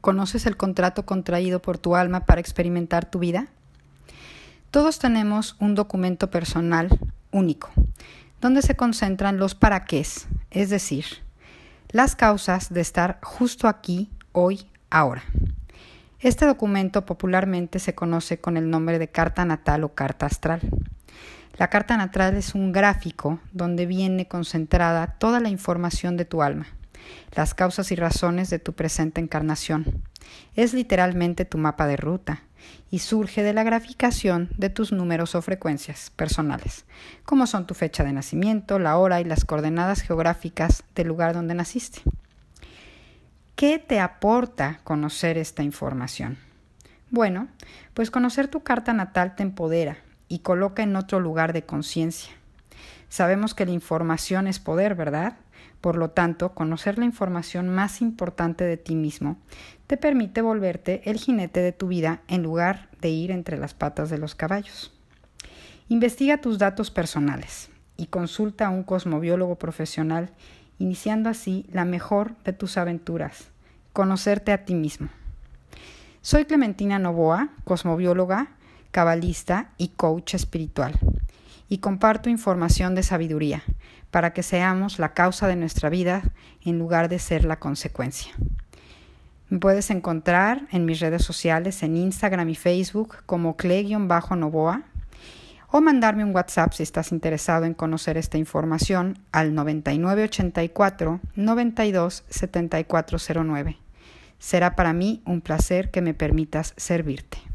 ¿Conoces el contrato contraído por tu alma para experimentar tu vida? Todos tenemos un documento personal único, donde se concentran los para qué, es decir, las causas de estar justo aquí, hoy, ahora. Este documento popularmente se conoce con el nombre de carta natal o carta astral. La carta natal es un gráfico donde viene concentrada toda la información de tu alma las causas y razones de tu presente encarnación. Es literalmente tu mapa de ruta y surge de la graficación de tus números o frecuencias personales, como son tu fecha de nacimiento, la hora y las coordenadas geográficas del lugar donde naciste. ¿Qué te aporta conocer esta información? Bueno, pues conocer tu carta natal te empodera y coloca en otro lugar de conciencia. Sabemos que la información es poder, ¿verdad? Por lo tanto, conocer la información más importante de ti mismo te permite volverte el jinete de tu vida en lugar de ir entre las patas de los caballos. Investiga tus datos personales y consulta a un cosmobiólogo profesional, iniciando así la mejor de tus aventuras, conocerte a ti mismo. Soy Clementina Novoa, cosmobióloga, cabalista y coach espiritual y comparto información de sabiduría para que seamos la causa de nuestra vida en lugar de ser la consecuencia. Me puedes encontrar en mis redes sociales, en Instagram y Facebook como cle-novoa o mandarme un WhatsApp si estás interesado en conocer esta información al 9984 92 7409. Será para mí un placer que me permitas servirte.